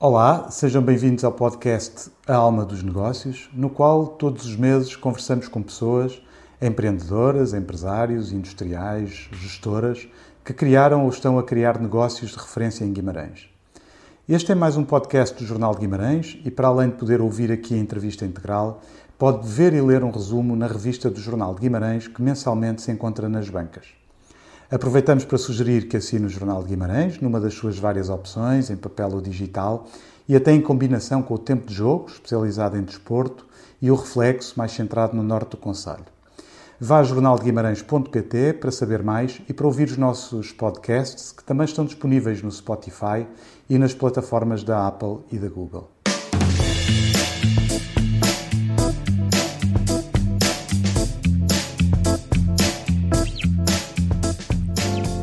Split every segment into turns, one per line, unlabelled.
Olá, sejam bem-vindos ao podcast A Alma dos Negócios, no qual todos os meses conversamos com pessoas, empreendedoras, empresários, industriais, gestoras, que criaram ou estão a criar negócios de referência em Guimarães. Este é mais um podcast do Jornal de Guimarães e, para além de poder ouvir aqui a entrevista integral, pode ver e ler um resumo na revista do Jornal de Guimarães que mensalmente se encontra nas bancas. Aproveitamos para sugerir que assine o Jornal de Guimarães, numa das suas várias opções, em papel ou digital, e até em combinação com o Tempo de Jogo, especializado em desporto, e o Reflexo, mais centrado no norte do Conselho. Vá a jornaldeguimarães.pt para saber mais e para ouvir os nossos podcasts, que também estão disponíveis no Spotify e nas plataformas da Apple e da Google.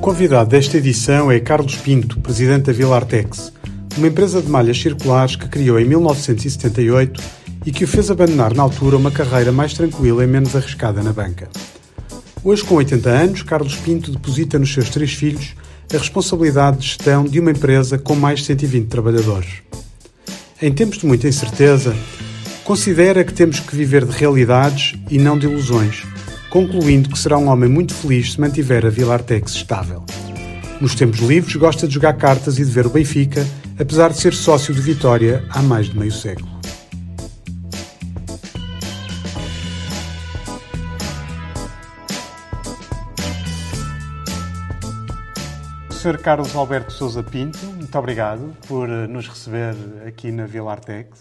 Convidado desta edição é Carlos Pinto, presidente da Vila Artex, uma empresa de malhas circulares que criou em 1978 e que o fez abandonar na altura uma carreira mais tranquila e menos arriscada na banca. Hoje, com 80 anos, Carlos Pinto deposita nos seus três filhos a responsabilidade de gestão de uma empresa com mais de 120 trabalhadores. Em tempos de muita incerteza, considera que temos que viver de realidades e não de ilusões, concluindo que será um homem muito feliz se mantiver a Vila Artex estável. Nos tempos livres, gosta de jogar cartas e de ver o Benfica, apesar de ser sócio de Vitória há mais de meio século. Sr. Carlos Alberto Souza Pinto, muito obrigado por eh, nos receber aqui na Vila Artex.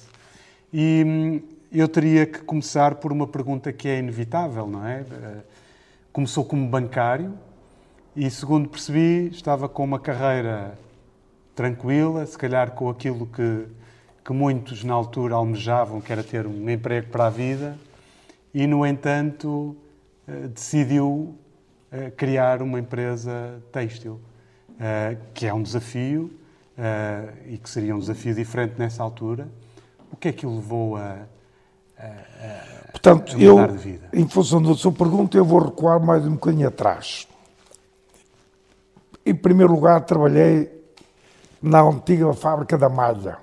E hum, eu teria que começar por uma pergunta que é inevitável, não é? Eh, começou como bancário e, segundo percebi, estava com uma carreira tranquila, se calhar com aquilo que, que muitos na altura almejavam, que era ter um emprego para a vida, e, no entanto, eh, decidiu criar uma empresa têxtil. Eh, que é um desafio e que seria um desafio diferente nessa altura. O que é que o levou a, a, a
Portanto, a eu, em função da sua pergunta, eu vou recuar mais um bocadinho atrás. Em primeiro lugar, trabalhei na antiga fábrica da malha,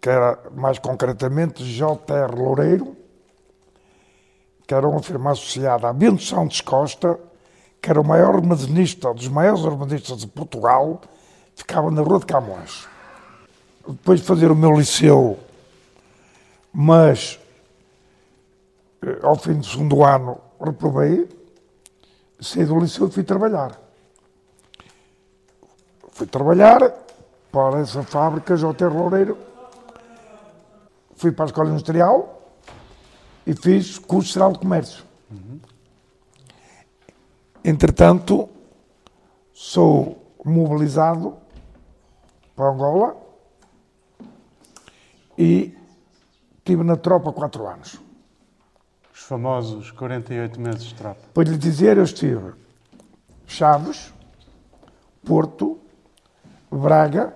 que era mais concretamente J.R. Loureiro, que era uma firma associada a Bento Santos Costa, que era o maior armazenista, dos maiores armazenistas de Portugal, ficava na Rua de Camões. Depois de fazer o meu liceu, mas eh, ao fim do segundo ano reprovei, saí do liceu e fui trabalhar. Fui trabalhar para essa fábrica J. Loureiro. Fui para a Escola Industrial e fiz curso geral de comércio. Uhum. Entretanto, sou mobilizado para Angola e estive na tropa quatro anos.
Os famosos 48 meses de tropa.
Para lhe dizer, eu estive Chaves, Porto, Braga,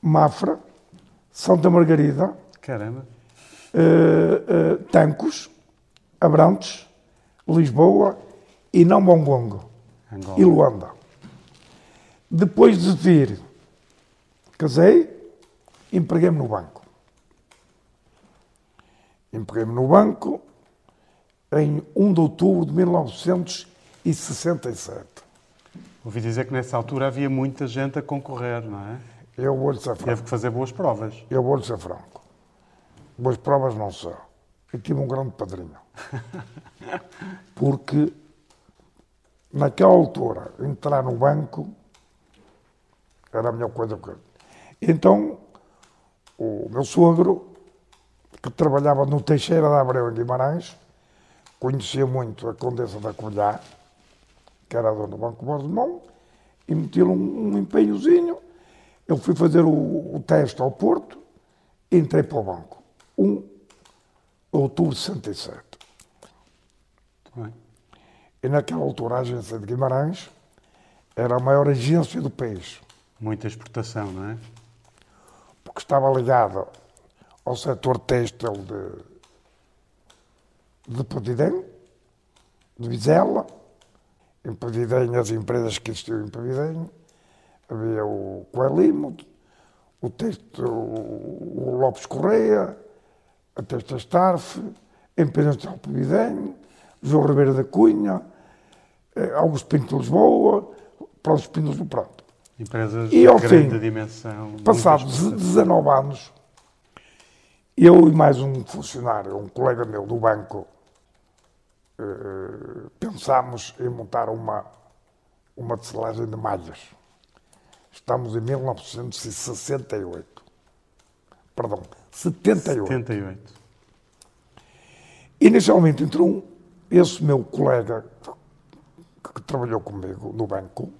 Mafra, Santa Margarida,
Caramba.
Uh, uh, Tancos, Abrantes, Lisboa e não Mongongo e Luanda. Depois de vir, casei, empreguei-me no banco. Empreguei-me no banco em 1 de outubro de 1967.
Ouvi dizer que nessa altura havia muita gente a concorrer, não é?
Eu vou-lhe ser franco.
Teve que fazer boas provas.
Eu vou-lhe ser franco. Boas provas não são. Eu tive um grande padrinho. Porque naquela altura entrar no banco era a melhor coisa que Então o meu sogro, que trabalhava no Teixeira da Abreu em Guimarães, conhecia muito a Condessa da Colhá, que era a dona do Banco Bordemão, e metia um, um empenhozinho. Eu fui fazer o, o teste ao Porto e entrei para o banco. Um outubro de 67.
Bem.
E naquela altura a agência de Guimarães era a maior agência do país.
Muita exportação, não é?
Porque estava ligada ao setor têxtil de, de Pavidem, de Vizela, em Pavidem as empresas que existiam em Pavidem, havia o Coelimo, o texto, o Lopes Correia, a Testa Starf, a Independência de Alpevidem, João Ribeiro da Cunha, eh, Augusto Pinto de Lisboa, Pronto Pinto do Pronto.
Empresas e, de grande fim, dimensão.
Passados 19 anos, eu e mais um funcionário, um colega meu do banco, eh, pensámos em montar uma, uma tecelagem de malhas. Estamos em 1968. Perdão, 78.
78.
Inicialmente entrou um, esse meu colega que, que trabalhou comigo no banco,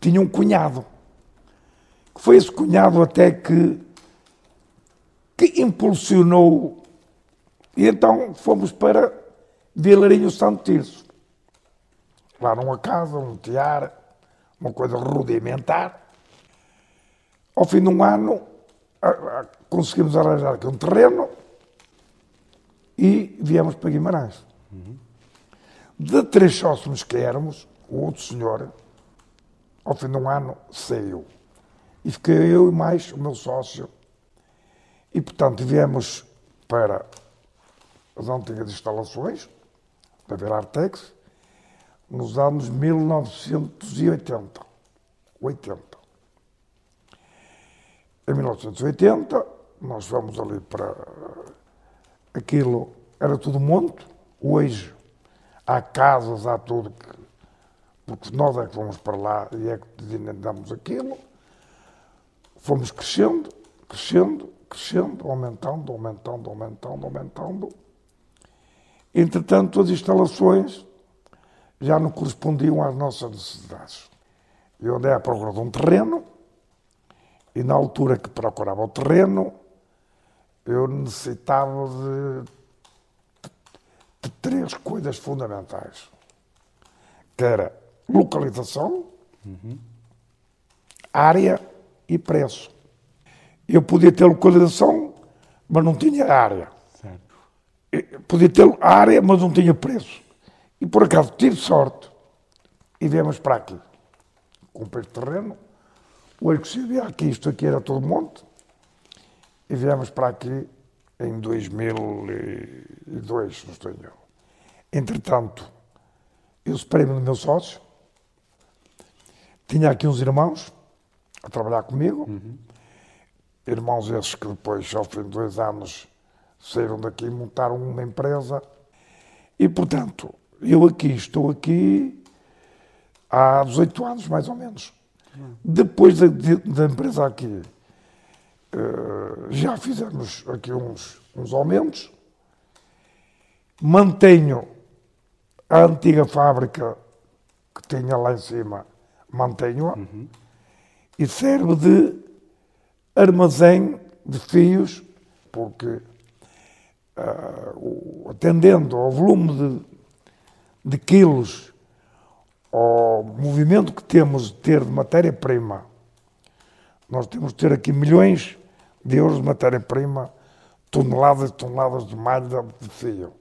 tinha um cunhado. Que foi esse cunhado até que, que impulsionou. E então fomos para Vilarinho Santo Tirso. Lá numa casa, um tiar, uma coisa rudimentar. Ao fim de um ano, conseguimos arranjar aqui um terreno e viemos para Guimarães. Uhum. De três sócios que éramos, o outro senhor, ao fim de um ano, saiu. E fiquei eu e mais o meu sócio. E, portanto, viemos para as antigas instalações da Verartex nos anos 1980. 80. Em 1980, nós fomos ali para aquilo, era tudo monte. Hoje há casas, há tudo, que, porque nós é que fomos para lá e é que damos aquilo. Fomos crescendo, crescendo, crescendo, aumentando, aumentando, aumentando, aumentando. Entretanto, as instalações já não correspondiam às nossas necessidades. Eu andei à procura de um terreno e, na altura que procurava o terreno, eu necessitava de, de três coisas fundamentais, que era localização, uhum. área e preço. Eu podia ter localização, mas não tinha área. Certo. Podia ter área, mas não tinha preço. E por acaso tive sorte e viemos para aqui. Comprei terreno, hoje que se vê aqui, isto aqui era todo monte, e viemos para aqui em 2002, não estou Entretanto, eu separei-me do meu sócio, tinha aqui uns irmãos a trabalhar comigo, uhum. Irmãos esses que depois, ao fim de dois anos, saíram daqui e montaram uma empresa. E, portanto, eu aqui estou aqui há 18 anos, mais ou menos. Depois da, da, empresa aqui, uh, já fizemos aqui uns, uns aumentos. Mantenho a antiga fábrica que tinha lá em cima, mantenho-a. Uhum. E serve de armazém de fios, porque uh, atendendo ao volume de, de quilos, ao movimento que temos de ter de matéria-prima, nós temos de ter aqui milhões de euros de matéria-prima, toneladas e toneladas de malha de fio.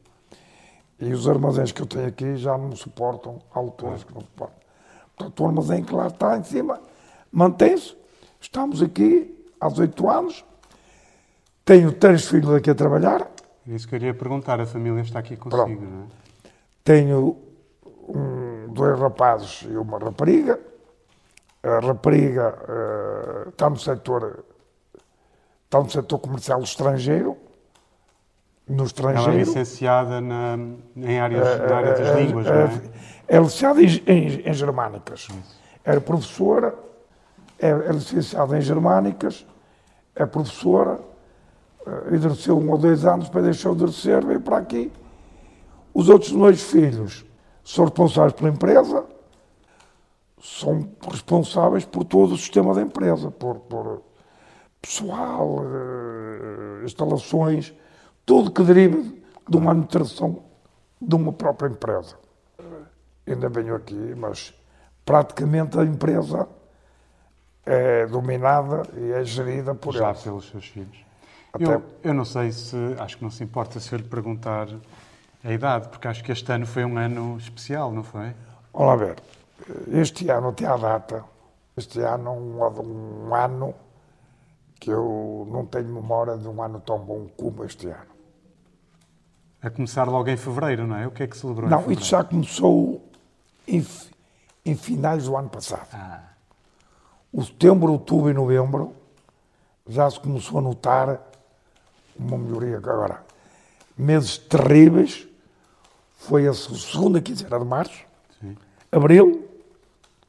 E os armazéns que eu tenho aqui já não suportam alturas que não suportam. Portanto, o armazém que lá está em cima mantém-se. Estamos aqui há 18 anos. Tenho três filhos aqui a trabalhar.
Isso que eu queria perguntar, a família está aqui consigo, Pronto. não é?
Tenho um, dois rapazes e uma rapariga. A rapariga uh, está no setor está no setor comercial estrangeiro, no estrangeiro. Ela
é licenciada na, em áreas, uh, na área das uh, línguas, não é?
É licenciada em, em, em germânicas. Isso. Era professora, é, é licenciada em germânicas, é professora, exerceu um ou dois anos, depois deixou de exercer, veio para aqui os outros dois filhos são responsáveis pela empresa, são responsáveis por todo o sistema da empresa, por, por pessoal, uh, instalações, tudo que deriva de uma administração de uma própria empresa. Ainda venho aqui, mas praticamente a empresa é dominada e é gerida por
Já eles. pelos seus filhos. Até... Eu, eu não sei se, acho que não se importa se eu lhe perguntar a idade, porque acho que este ano foi um ano especial, não foi?
Olá, ver, este ano até à data, Este ano um, um ano que eu não tenho memória de um ano tão bom como este ano.
A começar logo em fevereiro, não é? O que é que celebrou
Não, isso já começou em, em, finais do ano passado. Ah. O setembro, outubro e novembro já se começou a notar uma melhoria. Agora, meses terríveis, foi a segunda quinzena de março, Sim. abril,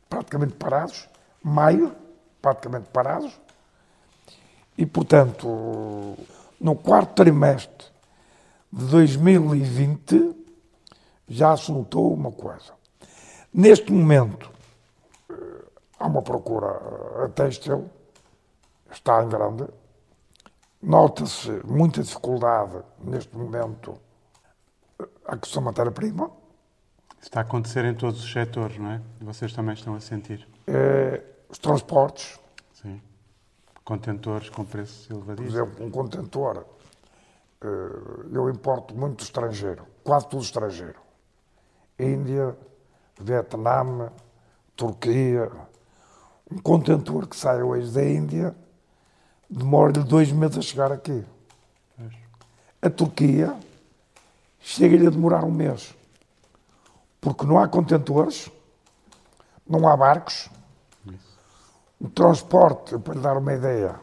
praticamente parados, maio, praticamente parados, e, portanto, no quarto trimestre de 2020 já se notou uma coisa. Neste momento, há uma procura a têxtil, está em grande, nota-se muita dificuldade neste momento eh, a questão matéria-prima.
Está a acontecer em todos os setores, não é? Vocês também estão a sentir.
É, os transportes.
Sim. Contentores com preços elevadíssimos.
Por exemplo, um contentor, eh, eu importo muito estrangeiro, quase tudo estrangeiro. Índia, Vietnã, Turquia. Um contentor que sai hoje da Índia demora-lhe dois meses a chegar aqui. A Turquia chega-lhe a demorar um mês. Porque não há contentores, não há barcos, o transporte, para lhe dar uma ideia,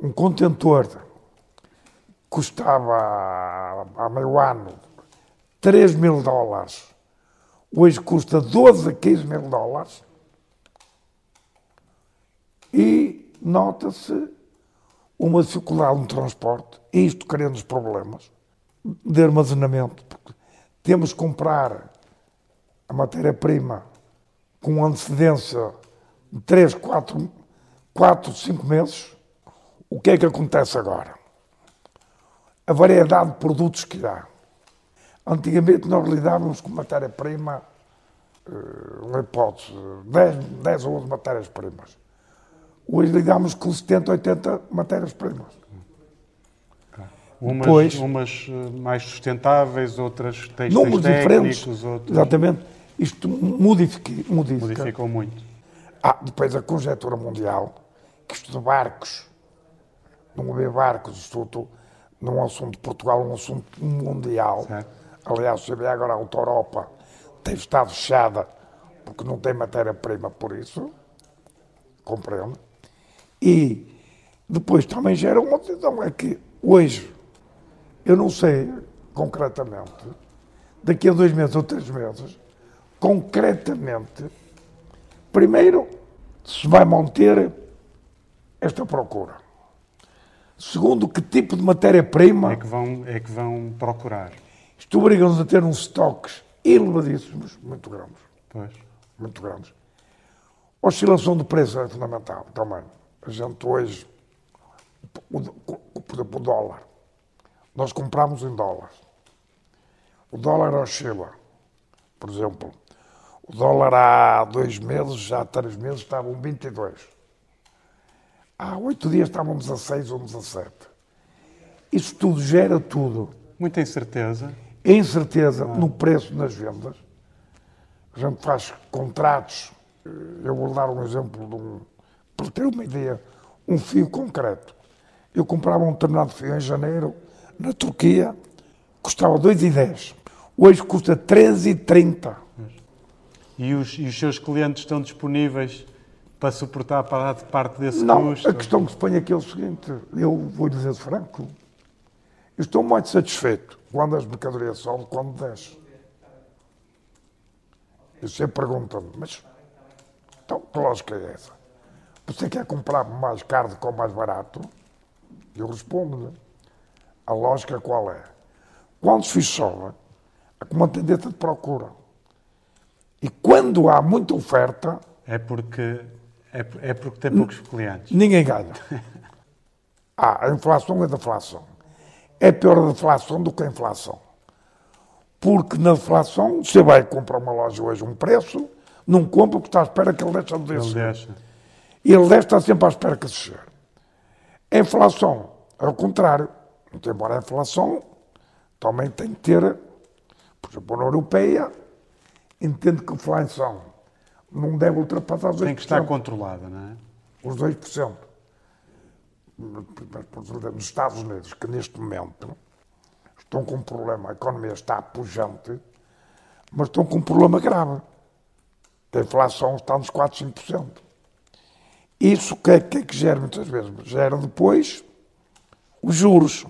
um contentor custava há meio ano 3 mil dólares, hoje custa 12 a 15 mil dólares e nota-se uma dificuldade no transporte, isto criando os problemas de armazenamento, porque temos que comprar a matéria-prima com antecedência três, quatro, quatro, cinco meses, o que é que acontece agora? A variedade de produtos que há. Antigamente nós lidávamos com matéria-prima, eh, uma hipótese, 10, 10 ou 11 matérias-primas. Hoje lidamos com 70, 80 matérias-primas.
Umas, Depois, umas eh, mais sustentáveis, outras técnicos, diferentes, outros...
Exatamente. Isto modifica, modifica.
modificou muito.
Ah, depois a conjectura mundial, que isto de barcos, não haver barcos, isto não é um assunto de Portugal, é um assunto mundial. Certo. Aliás, vê agora a Auto Europa tem estado fechada porque não tem matéria-prima por isso, compreende? E depois também gera uma decisão, é que hoje, eu não sei concretamente, daqui a dois meses ou três meses, concretamente, Primeiro, se vai manter esta procura. Segundo, que tipo de matéria-prima
é que vão é que vão procurar.
Isto obriga-nos a ter uns estoques elevadíssimos, muito grandes. Pois. Muito grandes. Oscilação do preço é fundamental também. A gente hoje, por exemplo, o dólar. Nós compramos em dólares. O dólar oscila. Por exemplo, o dólar há dois meses, já há três meses, estava um 22. Há oito dias estávamos a 16 ou 17. Isso tudo gera tudo.
Muita incerteza.
Incerteza ah. no preço nas vendas. A gente faz contratos. Eu vou dar um exemplo de um, para ter uma ideia, um fio concreto. Eu comprava um determinado fio em janeiro, na Turquia, custava 2,10. Hoje custa 13,30
e os, e os seus clientes estão disponíveis para suportar parte desse
não,
custo?
a questão que se põe aqui é o seguinte, eu vou dizer franco, eu estou muito satisfeito quando as mercadorias sobem, quando desce. Eu sempre pergunto-me, mas então que lógica é essa? Você quer comprar mais caro o mais barato? Eu respondo-lhe, a lógica qual é? Quando se sobem, há uma tendência de procura. E quando há muita oferta.
É porque, é, é porque tem poucos clientes.
Ninguém ganha. ah, a inflação é deflação. É pior a deflação do que a inflação. Porque na deflação você vai comprar uma loja hoje um preço, não compra porque está à espera que ele deixe de descer. Ele deixa. E ele deve estar sempre à espera que descer. A inflação, ao contrário, embora a inflação também tem que ter, por exemplo, na Europeia, entende que a inflação não deve ultrapassar os 2%.
Tem que estar controlada, não é?
Os 2%. Nos Estados Unidos, que neste momento estão com um problema, a economia está pujante, mas estão com um problema grave. A inflação está nos 4, 5%. Isso que é que, é que gera muitas vezes? Gera depois os juros.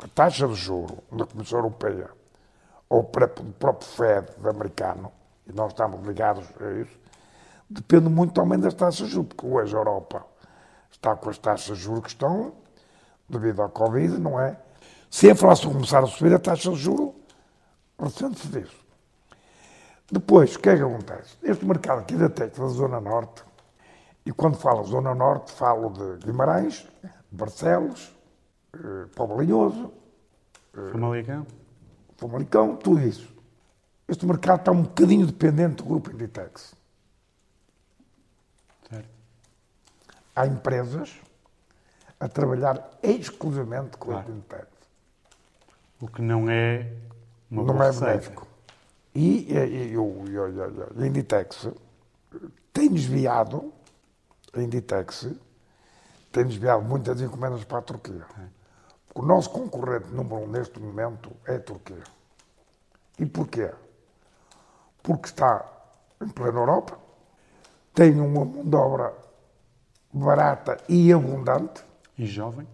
A taxa de juro da Comissão Europeia ou do próprio Fed americano, e nós estamos ligados a isso, depende muito também das taxas de juros, porque hoje a Europa está com as taxas de juros que estão, devido à Covid, não é? Se a inflação começar a subir, a taxa de juros ressente-se disso. Depois, o que é que acontece? Este mercado aqui da Tec, da Zona Norte, e quando falo Zona Norte, falo de Guimarães, Barcelos, eh, Pobrinhoso,
eh, Famalicão.
Famalicão, tudo isso. Este mercado está um bocadinho dependente do grupo Inditex.
Certo.
Há empresas a trabalhar exclusivamente com claro. o Inditex.
O que não é uma
Não é benéfico. E, e, e, o, e, a Inditex tem desviado, a Inditex tem desviado muitas encomendas para a Turquia. O nosso concorrente número um neste momento é a Turquia. E porquê? Porque está em plena Europa, tem uma mão de obra barata e abundante.
E jovem.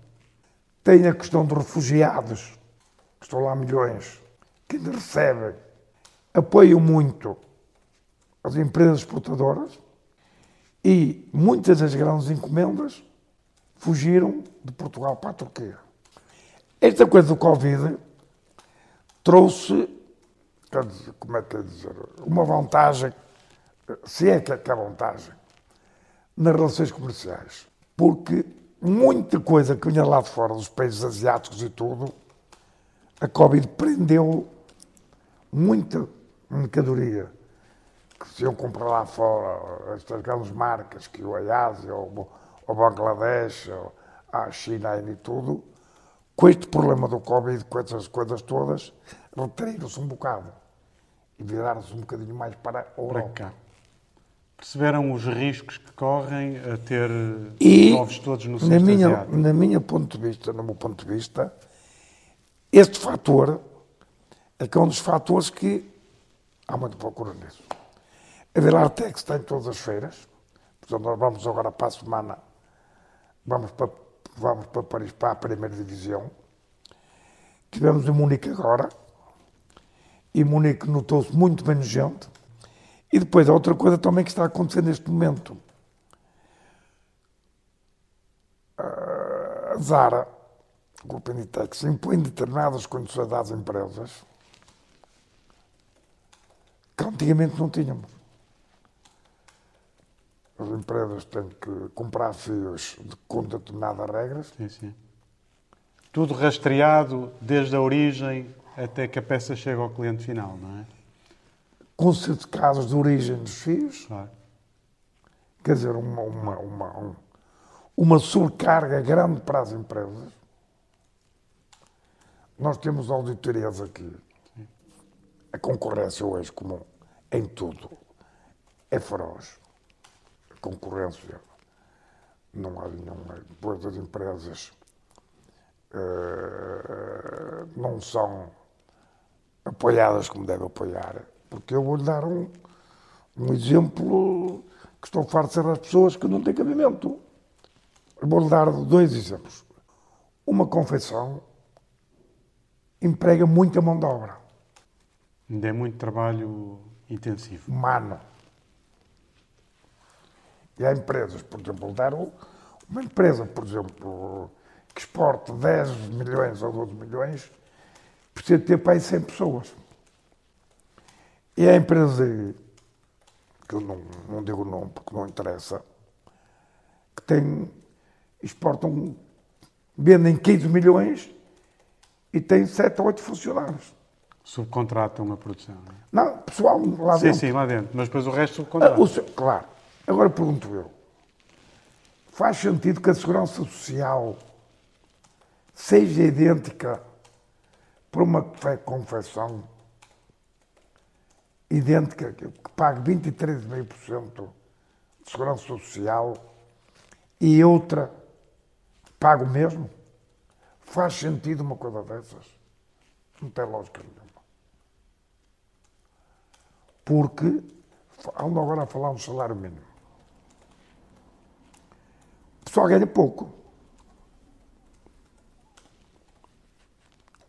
Tem a questão dos refugiados, que estão lá milhões, que ainda recebem apoiam muito as empresas exportadoras e muitas das grandes encomendas fugiram de Portugal para a Turquia. Esta coisa do Covid trouxe, como é que é dizer, uma vantagem, se é que é, que é vantagem, nas relações comerciais. Porque muita coisa que vinha lá de fora, dos países asiáticos e tudo, a Covid prendeu muita mercadoria que se iam comprar lá fora, estas grandes marcas, que o Ásia, ou o Bangladesh, ou a China e tudo, com este problema do Covid, com essas coisas todas, retraíram-se um bocado e viraram-se um bocadinho mais para a Europa. Para cá.
Perceberam os riscos que correm a ter e, ovos todos no
na minha, na minha ponto de vista, no meu ponto de vista, este fator é que é um dos fatores que há muito procura nisso. A Vilartex está em todas as feiras, portanto, nós vamos agora para a semana, vamos para, vamos para Paris, para a primeira divisão. Tivemos em Munique agora, e Munique notou-se muito menos gente. E depois, há outra coisa também que está acontecendo neste momento. A Zara, o grupo Inditex, impõe determinadas condições às empresas que antigamente não tínhamos. As empresas têm que comprar fios com determinadas regras.
Sim, sim. Tudo rastreado desde a origem até que a peça chega ao cliente final, não é?
Com certificados de origem dos fios. Claro. Quer dizer, uma, uma, uma, uma sobrecarga grande para as empresas. Nós temos auditorias aqui a concorrência hoje, como em tudo, é feroz. Concorrência não há nenhuma. Depois as empresas uh, não são apoiadas como devem apoiar. Porque eu vou-lhe dar um, um exemplo que estou farto de ser as pessoas que não têm cabimento. Vou-lhe dar dois exemplos. Uma confeição emprega muita mão de obra.
Ainda é muito trabalho intensivo.
Humano. E há empresas, por exemplo, deram uma empresa, por exemplo, que exporta 10 milhões ou 12 milhões, precisa ter para aí 100 pessoas. E há empresa, que eu não, não digo o nome porque não interessa, que tem, exportam, vendem 15 milhões e tem 7 ou 8 funcionários.
Subcontratam a produção.
Não, é? não pessoal lá
sim,
dentro.
Sim, sim, lá dentro. Mas depois o resto subcontrata.
Ah, claro. Agora pergunto eu. Faz sentido que a segurança social seja idêntica para uma confecção idêntica, que pague 23,5% de segurança social e outra paga o mesmo? Faz sentido uma coisa dessas? Não tem lógica nenhuma. Porque ando agora a falar um salário mínimo. Pessoal ganha pouco.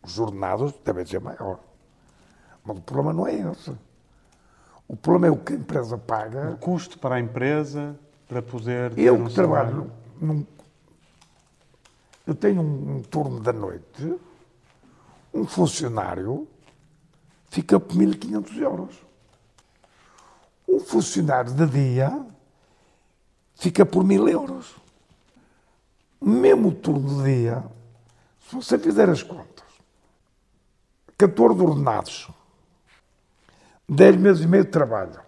Os jornados devem ser maior. Mas o problema não é esse. O problema é o que a empresa paga.
O custo para a empresa, para poder.
Eu que trabalho num, Eu tenho um, um turno da noite, um funcionário fica por 1.500 euros. Um funcionário de dia fica por 1.000 euros. Mesmo o turno de dia, se você fizer as contas, 14 ordenados, 10 meses e meio de trabalho,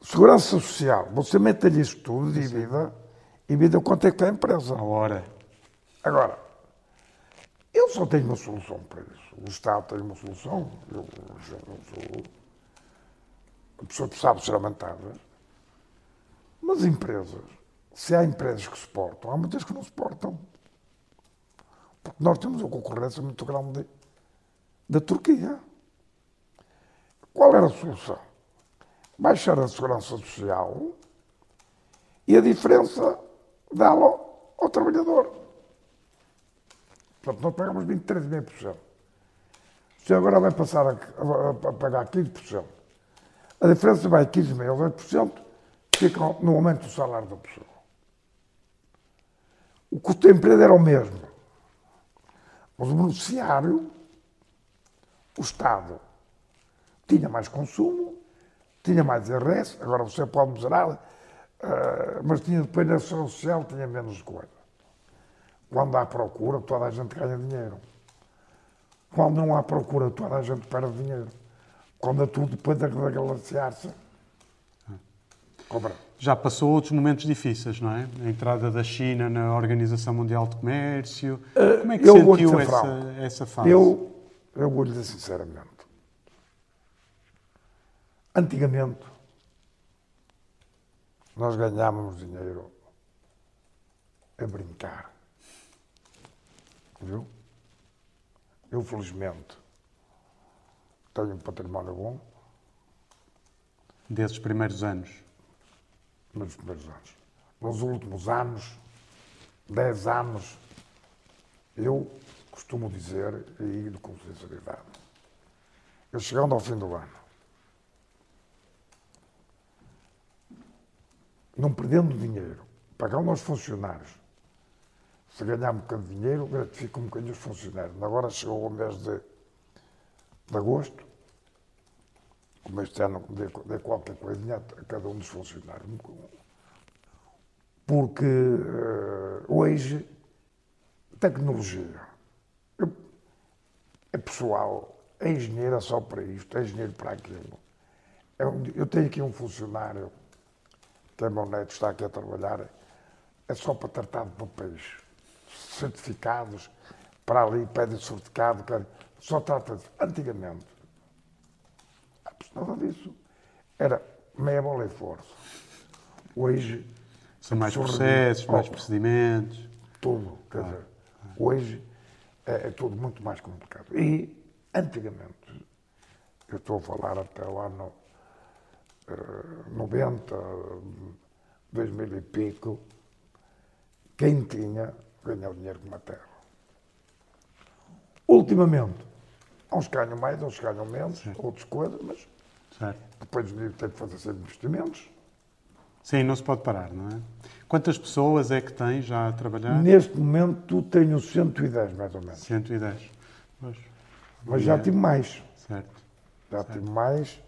segurança social, você mete-lhe isso tudo, divida, e vida quanto é que está a empresa.
A hora.
Agora, eu só tenho uma solução para isso. O Estado tem uma solução. Eu já não sou a pessoa que sabe ser lamentável. Mas empresas, se há empresas que suportam, há muitas que não suportam. Porque nós temos uma concorrência muito grande da Turquia. Qual era a solução? Baixar a segurança social e a diferença dá-la ao, trabalhador. Portanto, nós pagamos 23,5%. Se agora vai passar a, a, a pagar 15%, a diferença vai de 15,5% a 8%, fica no aumento do salário da pessoa. O custo da empresa era o mesmo. Mas o beneficiário, o Estado, tinha mais consumo, tinha mais IRS, agora você pode mesurar, mas tinha depois na social tinha menos coisa. Quando há procura, toda a gente ganha dinheiro. Quando não há procura, toda a gente perde dinheiro. Quando é tudo depois de regalaciar-se, cobra.
Já passou outros momentos difíceis, não é? A entrada da China na Organização Mundial de Comércio. Como é que
eu
sentiu essa, essa fase?
Eu, eu vou lhe dizer sinceramente. Antigamente, nós ganhávamos dinheiro a brincar. Viu? Eu, felizmente, tenho um património bom.
Desses primeiros anos?
Nos primeiros anos. Nos últimos anos, 10 anos, eu costumo dizer, e com sinceridade, eu chegando ao fim do ano, não perdendo dinheiro, pagando aos funcionários, se ganhar um bocadinho de dinheiro, gratifica um bocadinho os funcionários. Agora chegou o mês de, de agosto, como este ano dei qualquer coisinha a cada um dos funcionários. Porque uh, hoje, tecnologia, eu, é pessoal, é engenheiro é só para isto, é engenheiro para aquilo. É eu tenho aqui um funcionário, que é meu neto, está aqui a trabalhar, é só para tratar de papéis certificados, para ali pede certificado, só trata de. Antigamente, nada disso. Era meia bola e força. Hoje.
São mais processos, mais procedimentos.
Tudo. Quer ah. dizer, hoje é, é, tudo muito mais complicado. E, antigamente, eu estou a falar até o ano uh, 90, 2000 e pico, quem tinha ganhar dinheiro com a terra. Ultimamente, uns ganham mais, uns ganham menos, Sim. outras coisas, mas certo. depois tem que fazer sempre investimentos.
Sim, não se pode parar, não é? Quantas pessoas é que tem já a trabalhar?
Neste momento tenho 110, mais ou menos.
110. Pois.
Mas já tive mais.
Certo.
Já
certo.
tive mais,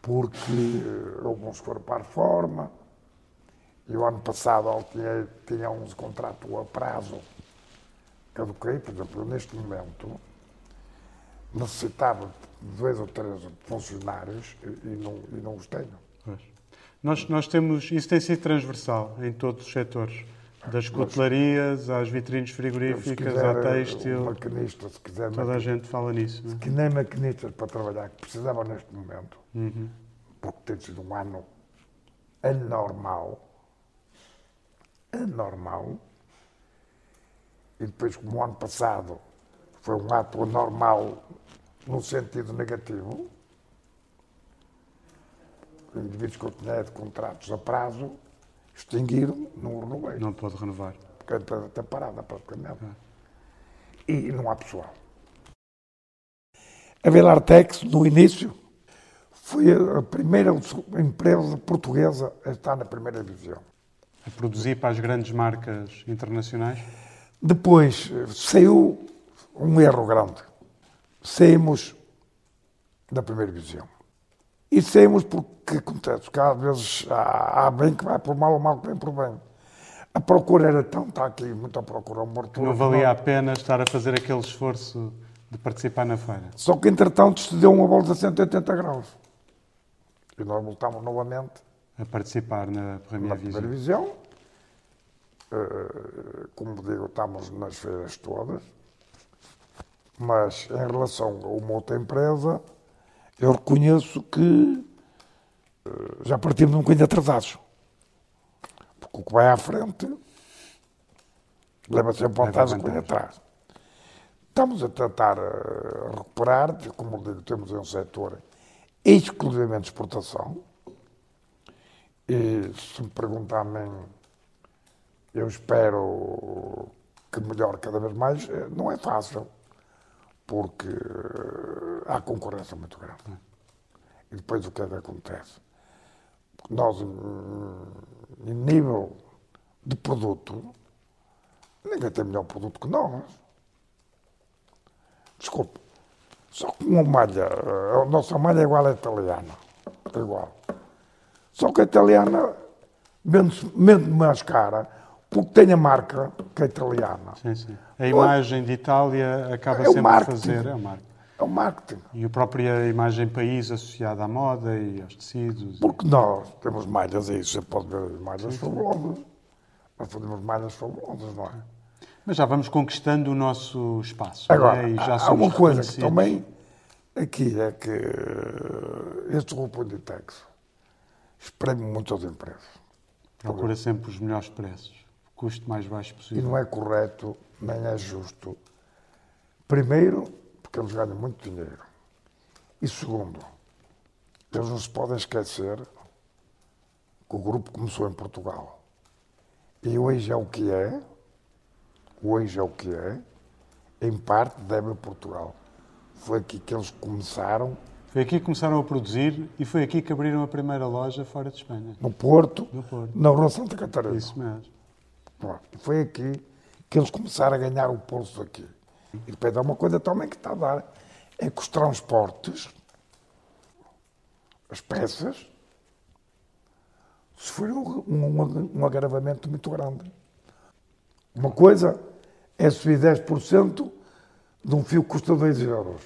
porque alguns foram para a reforma, e o ano passado tinha, tinha uns contratos a prazo caduquei, por exemplo, neste momento necessitava de dois ou três funcionários e, e não, e não os tenho.
Nós, nós temos, isso tem sido transversal em todos os setores. Das cutelarias às vitrines frigoríficas, à têxtil.
Maquinista, se quiser.
Toda a gente fala nisso. Não é?
Que nem maquinistas para trabalhar, que precisavam neste momento,
Uhum.
porque tem sido um ano anormal. Anormal. E depois, como o ano passado foi um ato anormal no sentido negativo, indivíduos que eu tinha de contratos a prazo extinguiram, não renovei.
Não pode renovar.
Porque está está parada praticamente. E não há pessoal. A Velartex, no início, foi a primeira empresa portuguesa a estar na primeira divisão.
A produzir para as grandes marcas internacionais?
Depois eh, saiu um erro grande. Saímos da primeira divisão. E saímos porque acontece que às vezes há, há bem que vai por mal ou mal que vem por bem. A procura era tão, está aqui muita procura, um morto.
Não valia a pena estar a fazer aquele esforço de participar na feira.
Só que entretanto se deu uma volta a 180 graus. E nós voltámos novamente
A participar na
primeira
Vision.
divisão. Eh, Como digo, estamos nas feiras todas. Mas em relação a uma outra empresa, eu reconheço que eh, já partimos um bocadinho atrasados. Porque o que vai à frente leva sempre vantagem um bocadinho
vantagem.
atrás. Estamos a tentar eh, recuperar, como digo, temos um setor exclusivamente de exportação. E se me perguntar a mim, eu espero que melhore cada vez mais. Eh, Não é fácil, porque eh, há concorrência muito grande. E depois o que é que acontece? Nós, em- em nível de produto, ninguém tem melhor produto que nós. Desculpe. Só que uma malha, eh, a nossa malha é igual à italiana. É igual. Só que a italiana vende vende mais cara porque tem a marca que é italiana.
Sim, sim. A imagem de Itália acaba
É
sempre a fazer. É o marketing.
É o marketing.
E a própria imagem país associada à moda e aos tecidos.
Porque nós temos malhas aí, você pode ver malhas fabulosas. Nós fazemos malhas fabulosas, não é?
Mas já vamos conquistando o nosso espaço.
Agora,
é? E já
há uma coisa que também aqui é que eh, este grupo Inditex espreme muito as empresas.
Procura sempre os melhores preços. Custo mais baixo
E
possível.
não é correto, nem é justo. Primeiro, porque eles ganham muito dinheiro. E segundo, eles não se podem esquecer que o grupo começou em Portugal. E hoje é o que é, hoje é o que é, em parte deve a Portugal. Foi aqui que eles começaram,
Foi aqui que começaram a produzir e foi aqui que abriram a primeira loja fora de Espanha.
no Porto,
No Porto.
na Rua Santa Catarina.
Isso mesmo.
Pronto. Foi aqui que eles começaram a ganhar o pulso aqui. E depois há uma coisa também que está a dar, é que os transportes, as peças, sofreram um, um, um agravamento muito grande. Uma coisa é subir 10% de um fio que custa 2 euros.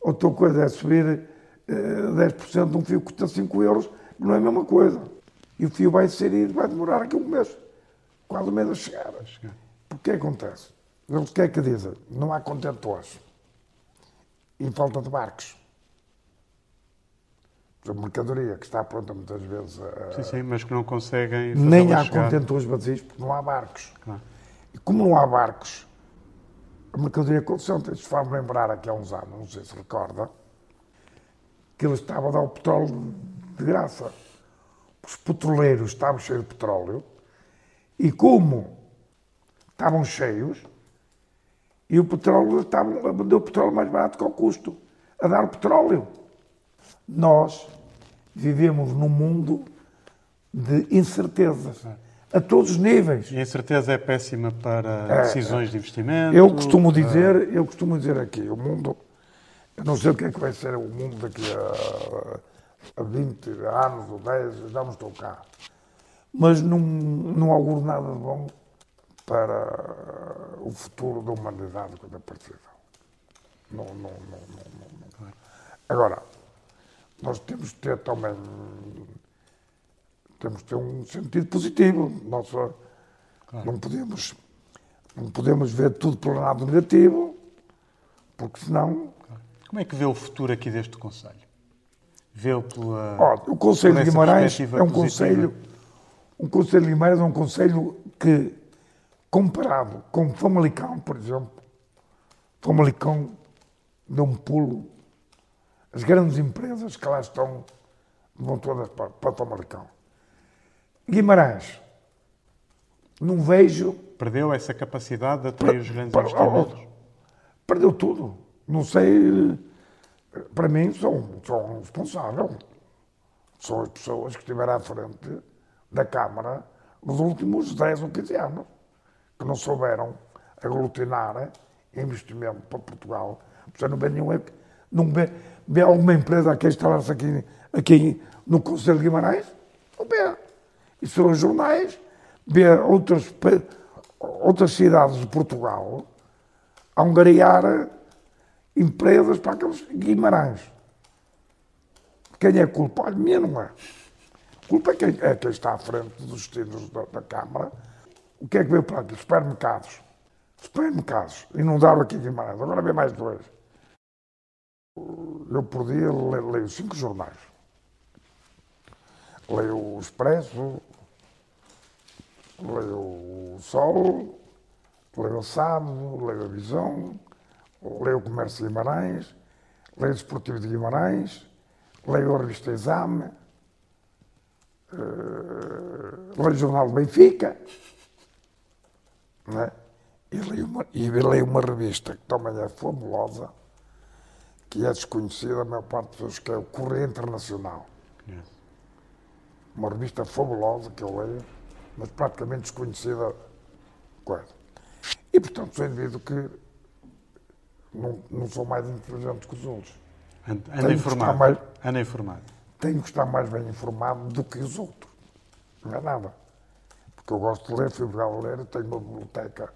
Outra coisa é subir eh, 10% de um fio que custa 5 euros, não é a mesma coisa. E o fio vai sair vai demorar aqui um mês, quase um mês a chegar. O que acontece? Eles o que é que dizem? Não há contentores. E falta de barcos. A mercadoria que está pronta muitas vezes a,
Sim, sim, mas que não conseguem.
nem há
chegar.
contentores vazios porque não há barcos.
Claro.
E como não há barcos, a mercadoria concentra. Isto faz-me lembrar aqui há uns anos, não sei se recorda, que eles estavam a dar o petróleo de graça. Os petroleiros estavam cheios de petróleo e como estavam cheios, e o petróleo estavam a vender o petróleo mais barato que ao custo, a dar o petróleo. Nós vivemos num mundo de incertezas, a todos os níveis.
E a incerteza é péssima para decisões de investimento.
Eu costumo dizer, eu costumo dizer aqui, o mundo, eu não sei o que é que vai ser o mundo daqui a, a 20 anos ou 10, já não estou cá. Mas não, não auguro nada de bom para o futuro da humanidade quando é parecido. Não, não, não, não, não. Agora, nós temos de ter também temos de ter um sentido positivo. Nossa, Claro. Não, podemos, não podemos ver tudo pelo lado negativo, porque senão.
Como é que vê o futuro aqui deste Conselho? Vê-o pela.
O Conselho de Guimarães é um Conselho. Um Conselho de Guimarães é um Conselho que, comparado com Famalicão, por exemplo, Famalicão deu um pulo. As grandes empresas que lá estão vão todas para, para Famalicão. Guimarães, não vejo.
Perdeu essa capacidade de atrair os grandes para, investimentos?
Perdeu tudo. Não sei. Para mim, sou, sou responsável. São as pessoas que estiveram à frente da Câmara nos últimos 10 ou 15 anos, que não souberam aglutinar investimento para Portugal. Você não vê nenhum. Não vê, vê alguma empresa que instalar-se aqui, aqui no Conselho de Guimarães? Não vê. E são os jornais, vê outras, outras cidades de Portugal a angariar empresas para aqueles Guimarães. Quem é culpado? Minha não é. A culpa é quem, é quem está à frente dos destinos da, da Câmara. O que é que veio para aqui? Supermercados supermercados, inundaram aqui Guimarães, agora vem mais dois. Eu por dia leio, leio cinco jornais. Leio o Expresso, leio o Sol, leio o Sábado, leio a Visão, leio o Comércio de Guimarães, leio o Desportivo de Guimarães, leio a revista Exame, uh, o Jornal do Benfica. Não é? e leio uma, e leio uma revista que também é fabulosa, que é desconhecida a maior parte das pessoas, que é o Correio Internacional. Yes. Uma revista fabulosa que eu leio, mas praticamente desconhecida. Coisa. E, portanto, sou indivíduo que não, não sou mais inteligente que os outros.
Anda informado. Mais, anda informado.
Tenho que estar mais bem informado do que os outros. Não é nada. Porque eu gosto de ler, fui obrigado a ler, tenho uma biblioteca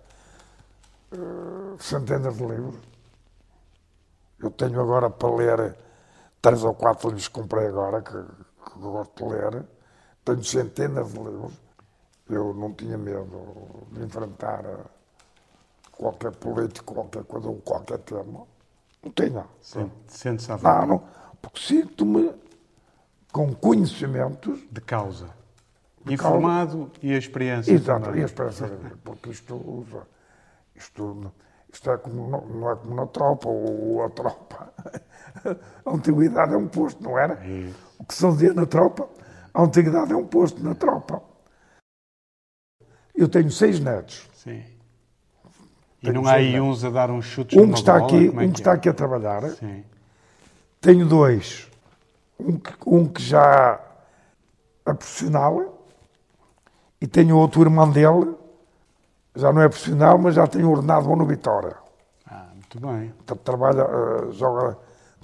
uh, centenas de livros. Eu tenho agora para ler três ou quatro livros que comprei agora, que, que gosto de ler. Tenho centenas de livros. Eu não tinha medo de enfrentar qualquer político, qualquer coisa, ou qualquer tema. Não tenho.
Sente-se à
vontade? Não, não, porque sinto-me com conhecimentos.
De causa. De Informado causa. e a experiência.
Exato, e a experiência. Porque isto isto, isto é como, não, é como na tropa, ou a tropa. A antiguidade é um posto, não era? É o que se dizia na tropa, a antiguidade é um posto na tropa. Eu tenho seis netos.
Sim. E tenho não há aí uns a dar uns chutes
um que está bola, aqui, é Um que é? está aqui a trabalhar. Sim. Tenho dois. Um que, um que já é profissional e tenho outro irmão dele já não é profissional, mas já tem ordenado bom no Vitória.
Ah, muito bem.
Trabalha, uh, joga,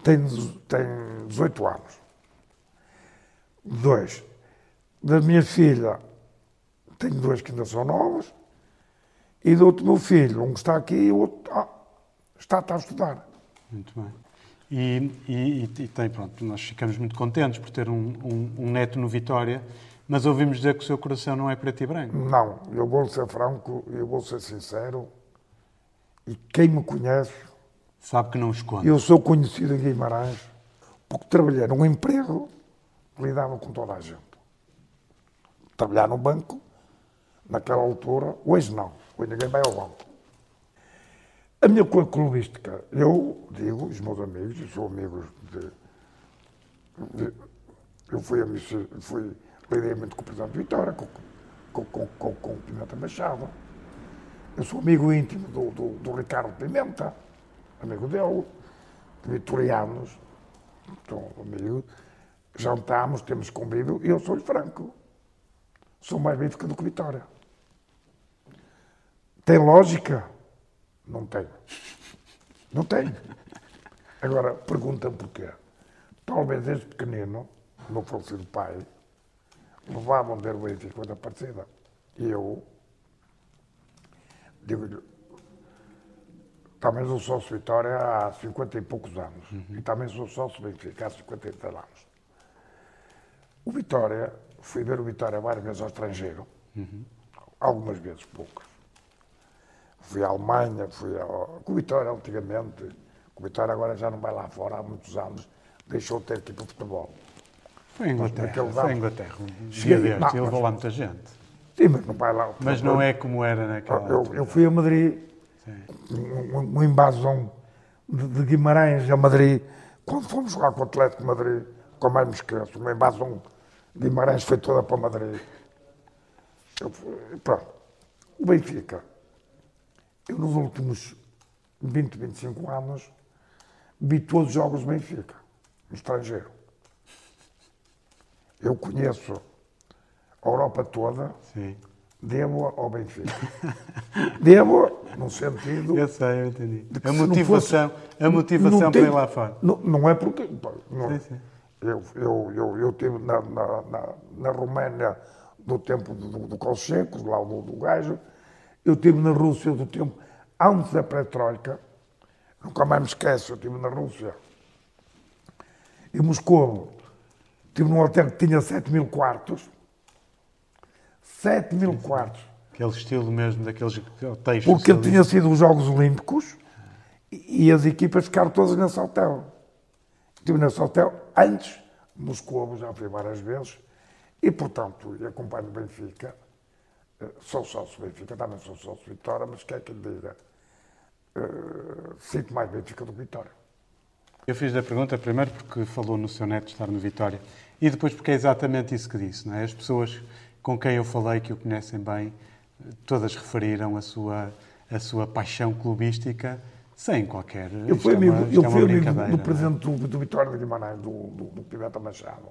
tem, tem 18 anos. Dois. Da minha filha, tenho dois que ainda são novos. E do outro meu filho, um que está aqui e o outro ah, está, está a estudar.
Muito bem. E, e, e, tem, pronto, nós ficamos muito contentes por ter um, um, um neto no Vitória mas ouvimos dizer que o seu coração não é preto e branco.
Não, eu vou ser franco, eu vou ser sincero. E quem me conhece.
Sabe que não esconde.
Eu sou conhecido em Guimarães porque trabalhei num emprego que lidava com toda a gente. Trabalhar no banco, naquela altura, hoje não, hoje ninguém vai ao banco. A minha coisa clubística, eu digo, os meus amigos, eu sou amigos de. de eu fui, fui previamente com o Presidente Vitória, com, com, com, com, com o Pimenta Machado. Eu sou amigo íntimo do, do, do Ricardo Pimenta, amigo dele, de vitorianos. Então, amigo, jantámos, temos convívio e eu sou-lhe franco. Sou mais bífica do que Vitória. Tem lógica? Não tem. Não tem. Agora, pergunta-me porquê. Talvez desde pequenino, o meu falecido pai, levavam ver o Benfica da partida. E eu digo-lhe, também sou sócio Vitória há 50 e poucos anos. Uhum. E também sou sócio Benfica há 50 e tal anos. O Vitória, fui ver o Vitória várias vezes ao estrangeiro. Uhum. algumas vezes, poucas. Fui à Alemanha, fui ao Vitória antigamente. Vitória agora já não vai lá fora há muitos anos, deixou de ter equipa de futebol.
Foi a Inglaterra,
naqueles
foi a
anos-
Inglaterra.
Cheguei-
dia destes,
não, mas-
lá muita gente.
Sim, mas não vai lá.
Mas não é como era naquela
Eu,
altura.
eu fui a Madrid, um, um, invasão de, de Guimarães a Madrid, quando fomos jogar com o Atlético de Madrid, como mais me esqueço, uma invasão de Guimarães foi toda para Madrid. Eu pronto. O Benfica, eu nos últimos 20, 25 anos, vi todos os jogos do Benfica, no estrangeiro. Eu conheço a Europa toda,
Sim.
devo ao Benfica. devo, no sentido.
Eu sei, eu entendi. A motivação,
fosse-
a motivação
não
para
tem-
ir lá fora.
Não, não é porque. não-
Sim, sim.
Eu, eu, eu, eu estive na, na, na, na Roménia do tempo do, do, Kolchekos, lá do, do gajo. Eu estive na Rússia do tempo antes da pré-troika. Nunca mais me esqueço, eu estive na Rússia. Em Moscou, estive num hotel que tinha 7 mil quartos. 7 mil quartos.
Aquele estilo mesmo daqueles hotéis
Porque tinha sido os Jogos Olímpicos e as equipas ficaram todas nesse hotel. Estive nesse hotel antes de Moscou, já fui várias vezes, e portanto, acompanho o Benfica. Eh, Sou sócio do Benfica, também sou sócio do Vitória, mas quer que lhe diga, eh, sinto mais Benfica do que Vitória.
Eu fiz a pergunta primeiro porque falou no seu neto estar no Vitória e depois porque é exatamente isso que disse. Não é? As pessoas com quem eu falei, que o conhecem bem, todas referiram a sua, a sua paixão clubística sem qualquer.
Eu fui
é
amigo,
uma- isto
eu
é uma
fui amigo do
é?
presidente do, do Vitória de Guimarães, do, do, do Pimenta Machado,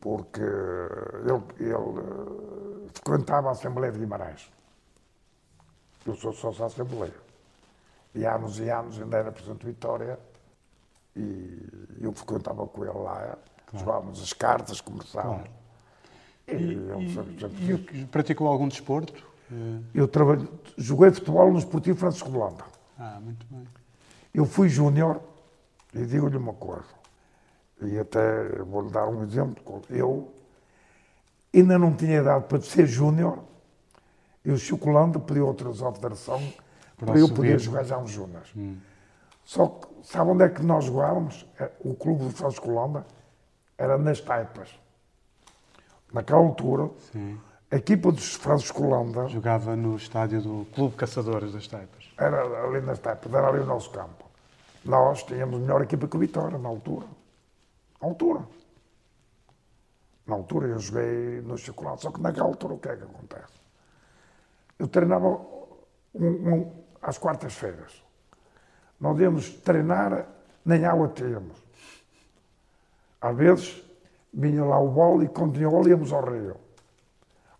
porque ele, ele eh, frequentava a Assembleia de Guimarães. Eu sou sócio da Assembleia. E há anos e anos ainda era presidente Vitória e eu frequentava com ele lá, jogávamos as cartas, conversávamos.
Claro.
E,
E, e o- praticou algum desporto? Eh,
eu trabalho, joguei futebol no Esportivo Francisco de Holanda.
Ah, muito bem.
Eu fui júnior e digo-lhe uma coisa, e até vou-lhe dar um exemplo. Eu ainda não tinha idade para ser júnior, eu chocolando pedi autorização à federação
Para
para, eu poder jogar já uns júniores. Só que sabe onde é que nós jogávamos? É, O clube do Francisco Holanda era nas Taipas. Naquela altura,
Sim.
a equipa dos Francisco Holanda
Jogava no estádio do Clube Caçadores das Taipas.
Era ali nas tapas, era ali o nosso campo. Nós tínhamos melhor equipa que o Vitória, na altura. Altura. Na altura eu joguei no chocolate, só que naquela altura o que é que acontece? Eu treinava um- um- às quartas-feiras. Nós íamos treinar, nem água tínhamos. Às vezes vinha lá o bolo e quando tinha bola íamos ao rio.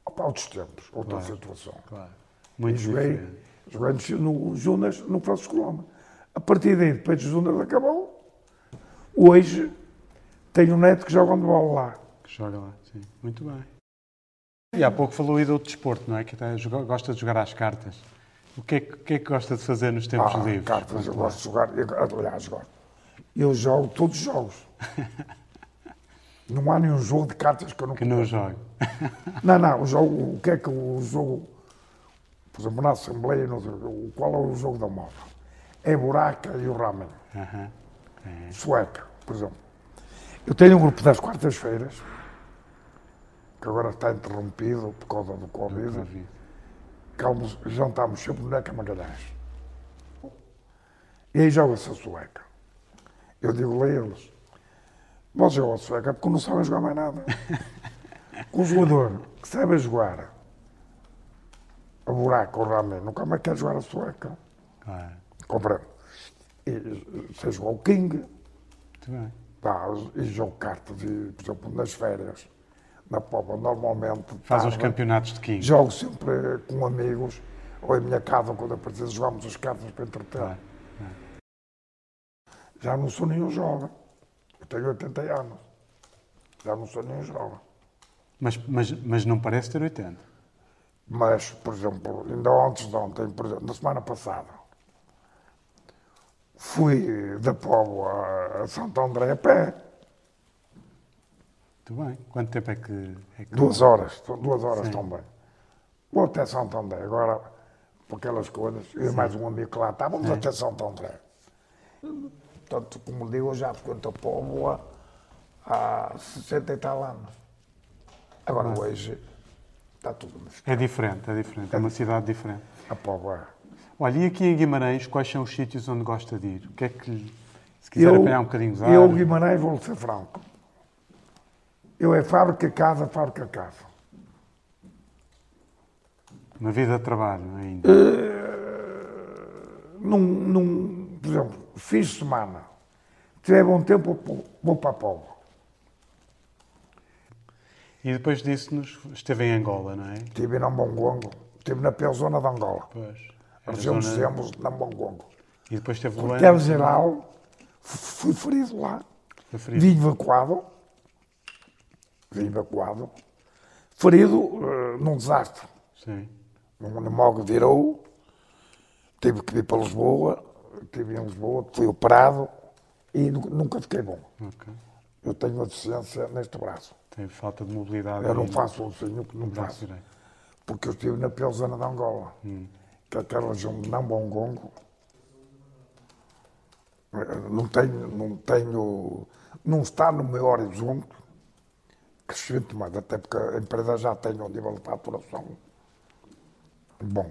Opa, outros tempos, outra situação.
Claro.
E
Muito
joguei,
diferente.
joguei no, Junas, no Francisco Loma. A partir daí, depois do Junas acabou. Hoje tenho um neto que joga de bola lá.
Que joga lá, sim. Muito bem. E há pouco falou aí de outro desporto, não é? Que gosta de jogar às cartas. O que é que, é que gosta de fazer nos tempos
Ah,
livres?
cartas, eu gosto de jogar. Eu, aliás, gosto. Eu jogo todos os jogos. Não há nenhum jogo de cartas que eu não
Que não joga.
Não, não, o jogo, o que é que o jogo, por exemplo, na Assembleia, não sei, o- qual é o jogo da moda? É buraca e o ramen.
Aham. É.
sueca, por exemplo. Eu tenho um grupo das quartas-feiras, que agora está interrompido por causa do Covid,
Covid.
que almo- jantamos sempre no Neca Magalhães. E aí joga-se a sueca. Eu digo a eles, vão jogar a sueca porque não sabem jogar mais nada. Um jogador que sabe jogar a buraco ou ramen, nunca mais quer jogar a sueca.
Claro.
Compreendo. E sei jogar o King,
Muito bem.
E jogo cartas, e, por exemplo, nas férias, na Popa, normalmente.
Faz
tarde,
campeonatos de King.
Jogo sempre com amigos, ou em minha casa, quando é preciso, jogamos as cartas para entreter.
Claro.
Já não sou nenhum jovem. Eu tenho 80 anos. Já não sou nenhum jovem.
Mas, mas, mas não parece ter 80.
Mas, por exemplo, ainda antes de ontem, por exemplo, na semana passada, fui da Póvoa a Santo André a pé,
Muito bem. Quanto tempo é que. É que
duas horas, duas horas
Sim.
também. Vou até Santo André. Agora, por aquelas coisas, eu e mais um amigo que lá está, vamos até Santo André. Portanto, como digo, eu já frequento a Póvoa há 60 e tal anos. Agora, hoje, está tudo misturado.
É diferente, é diferente. É uma cidade diferente.
A Póvoa é.
Olha, e aqui em Guimarães, quais são os sítios onde gosta de ir? O que é que, lhe- se quiser apanhar um bocadinho de ar...
Eu, Guimarães, vou ser franco. Eu é fábrica, casa, fábrica, casa.
Na vida de trabalho ainda.
Num, num, por exemplo, fim de semana, se tiver bom tempo, vou- para a Póvoa.
E depois disse-nos, esteve em Angola, não é?
Estive na Mongongo, estive na pior zona de Angola.
Pois.
De
zona-
Semos, na Mongongo.
E depois teve Luanda.
Quartel-Geral, fui ferido lá.
Foi ferido.
Vim evacuado. Vim evacuado. Ferido eh, num desastre.
Sim.
Um nemógio virou. Tive que ir para Lisboa. Estive em Lisboa, fui operado e nu- nunca fiquei bom.
Ok.
Eu tenho uma deficiência neste braço.
Tem falta de mobilidade.
Eu não faço assim, não
no braço
faço.
direito.
Porque eu estive na pior zona de Angola. Que é aquela região de Nambongongo. Não tenho, não tenho, não está no meu horizonte crescimento mais, até porque a empresa já tem um nível de faturação bom.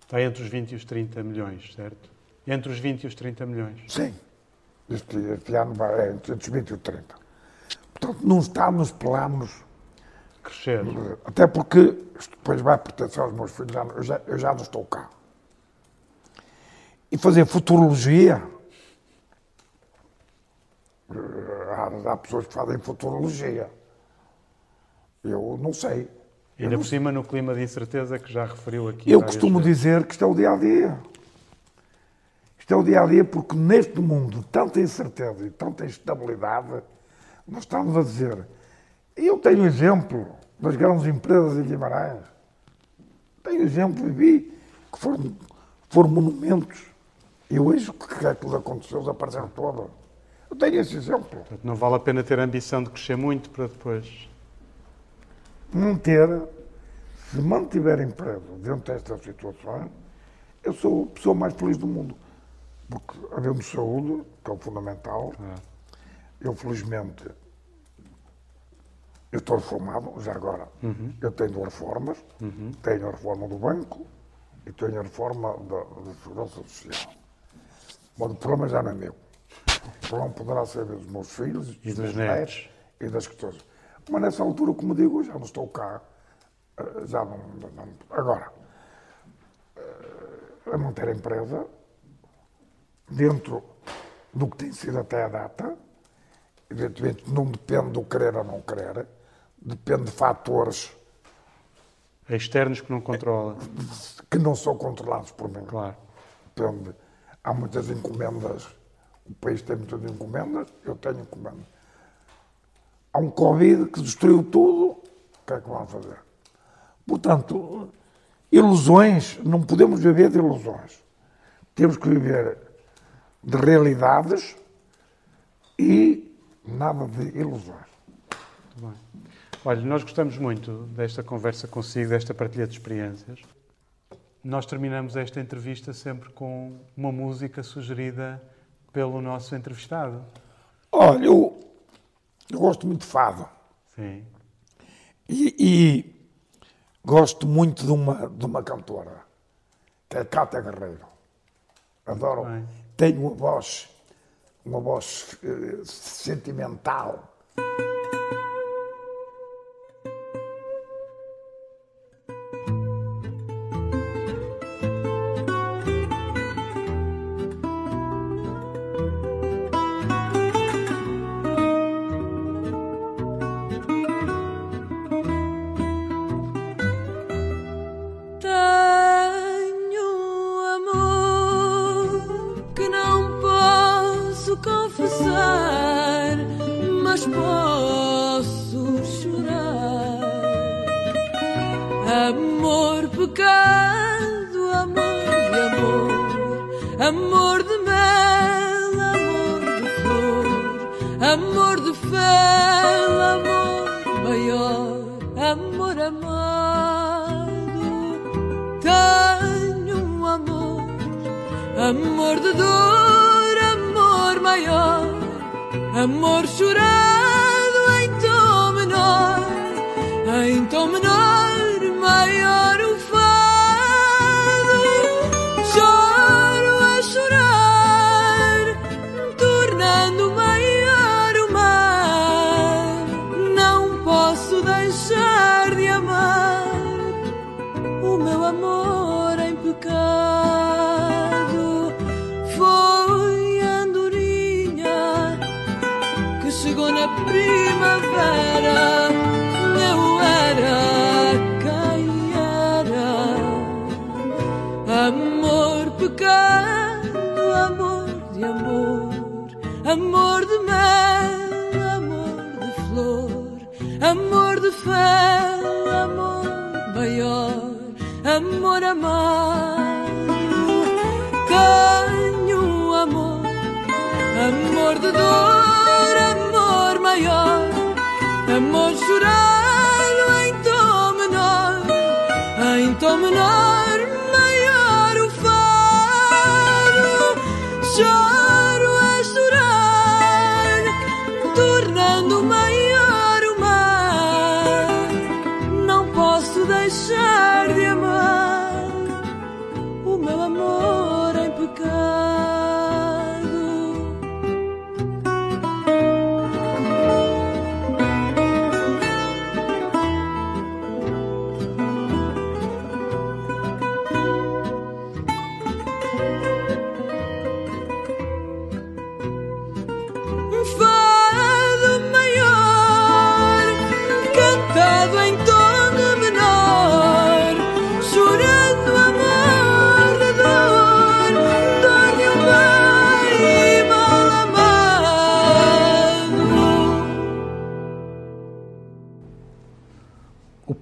Está entre os 20 e os 30 milhões, certo? Entre os 20 e os 30 milhões.
Sim. Este, este ano vai é, entre os 20 e os 30. Portanto, não está nos planos
Crescer.
Até porque isto depois vai pertencer aos meus filhos, já eu já, eu já não estou cá. E fazer futurologia. eh, Há, há pessoas que fazem futurologia. Eu não sei. Eu,
Ainda por cima, no clima de incerteza que já referiu aqui.
eu costumo
vezes.
dizer que isto é o dia a dia. Isto é o dia a dia porque neste mundo de tanta incerteza e tanta instabilidade, nós estamos a dizer. Eu tenho exemplo das grandes empresas em Guimarães. Tenho exemplo e vi que foram, foram monumentos. E hoje o que é que lhes aconteceu? Desapareceram todas. Eu tenho esse exemplo.
Portanto, não vale a pena ter a ambição de crescer muito para depois.
manter, se mantiver emprego dentro destas situações, eu sou a pessoa mais feliz do mundo. Porque havemos saúde, que é o fundamental. Eu, felizmente, eu estou reformado, já agora. Eu tenho duas reformas. Tenho a reforma do banco e tenho a reforma da, da Segurança Social. Mas o problema já não é meu. O problema poderá ser dos meus filhos
E
dos
dos netos.
e das questões. Mas nessa altura, como digo, já não estou cá. eh, Já não. não- agora, eh, a manter a empresa dentro do que tem sido até a data, evidentemente não depende do querer ou não querer, depende de fatores
Externos que não controla.
que não são controlados por mim.
Claro.
Depende. Há muitas encomendas, o país tem muitas encomendas, eu tenho encomendas. Há um Covid que destruiu tudo, o que é que vão fazer? Portanto, ilusões, não podemos viver de ilusões. Temos que viver de realidades e nada de ilusões.
Muito bem. Olha, nós gostamos muito desta conversa consigo, desta partilha de experiências. Nós terminamos esta entrevista sempre com uma música sugerida pelo nosso entrevistado.
Olha, eu, eu gosto muito de fado.
Sim.
E, e gosto muito de uma, de uma cantora, que é Cátia Guerreiro. Adoro.
bem.
Tem uma voz, uma voz eh, sentimental.
Amor chorado amor de fel, amor maior, amor amado. Tenho amor, amor de dor, amor maior, amor chorado em tom menor, em tom menor, maior o fado.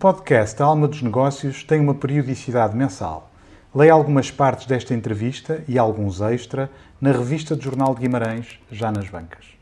Podcast Alma dos Negócios tem uma periodicidade mensal. Leia algumas partes desta entrevista e alguns extra na revista do Jornal de Guimarães, já nas bancas.